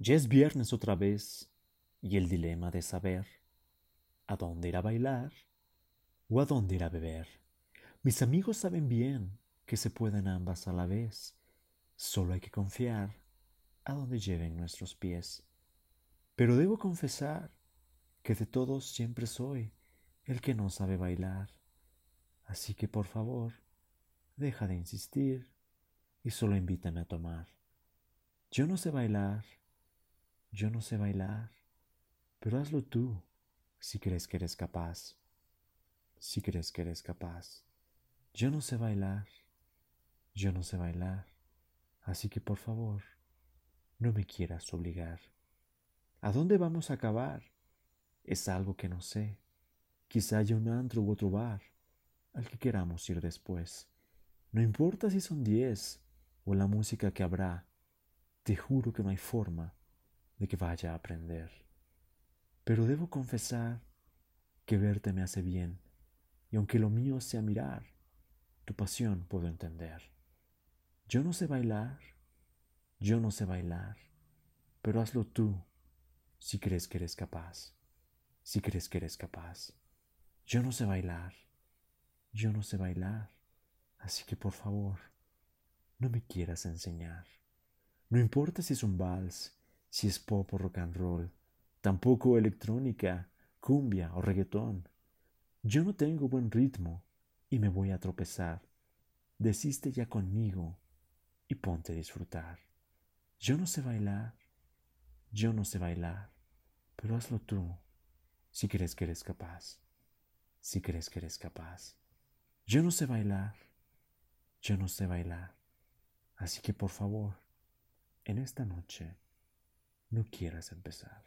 Ya es viernes otra vez y el dilema de saber a dónde ir a bailar o a dónde ir a beber. Mis amigos saben bien que se pueden ambas a la vez, solo hay que confiar a donde lleven nuestros pies. Pero debo confesar que de todos siempre soy el que no sabe bailar. Así que por favor, deja de insistir y solo invítame a tomar. Yo no sé bailar, yo no sé bailar, pero hazlo tú si crees que eres capaz. Si crees que eres capaz. Yo no sé bailar, yo no sé bailar, así que por favor, no me quieras obligar. ¿A dónde vamos a acabar? Es algo que no sé. Quizá haya un antro u otro bar al que queramos ir después. No importa si son diez o la música que habrá, te juro que no hay forma de que vaya a aprender. Pero debo confesar que verte me hace bien, y aunque lo mío sea mirar, tu pasión puedo entender. Yo no sé bailar, yo no sé bailar, pero hazlo tú si crees que eres capaz, si crees que eres capaz. Yo no sé bailar, yo no sé bailar, así que por favor, no me quieras enseñar. No importa si es un vals, si es pop o rock and roll, tampoco electrónica, cumbia o reggaetón. Yo no tengo buen ritmo y me voy a tropezar. Desiste ya conmigo y ponte a disfrutar. Yo no sé bailar, yo no sé bailar, pero hazlo tú si crees que eres capaz, si crees que eres capaz. Yo no sé bailar, yo no sé bailar, así que por favor, en esta noche, no quieras empezar.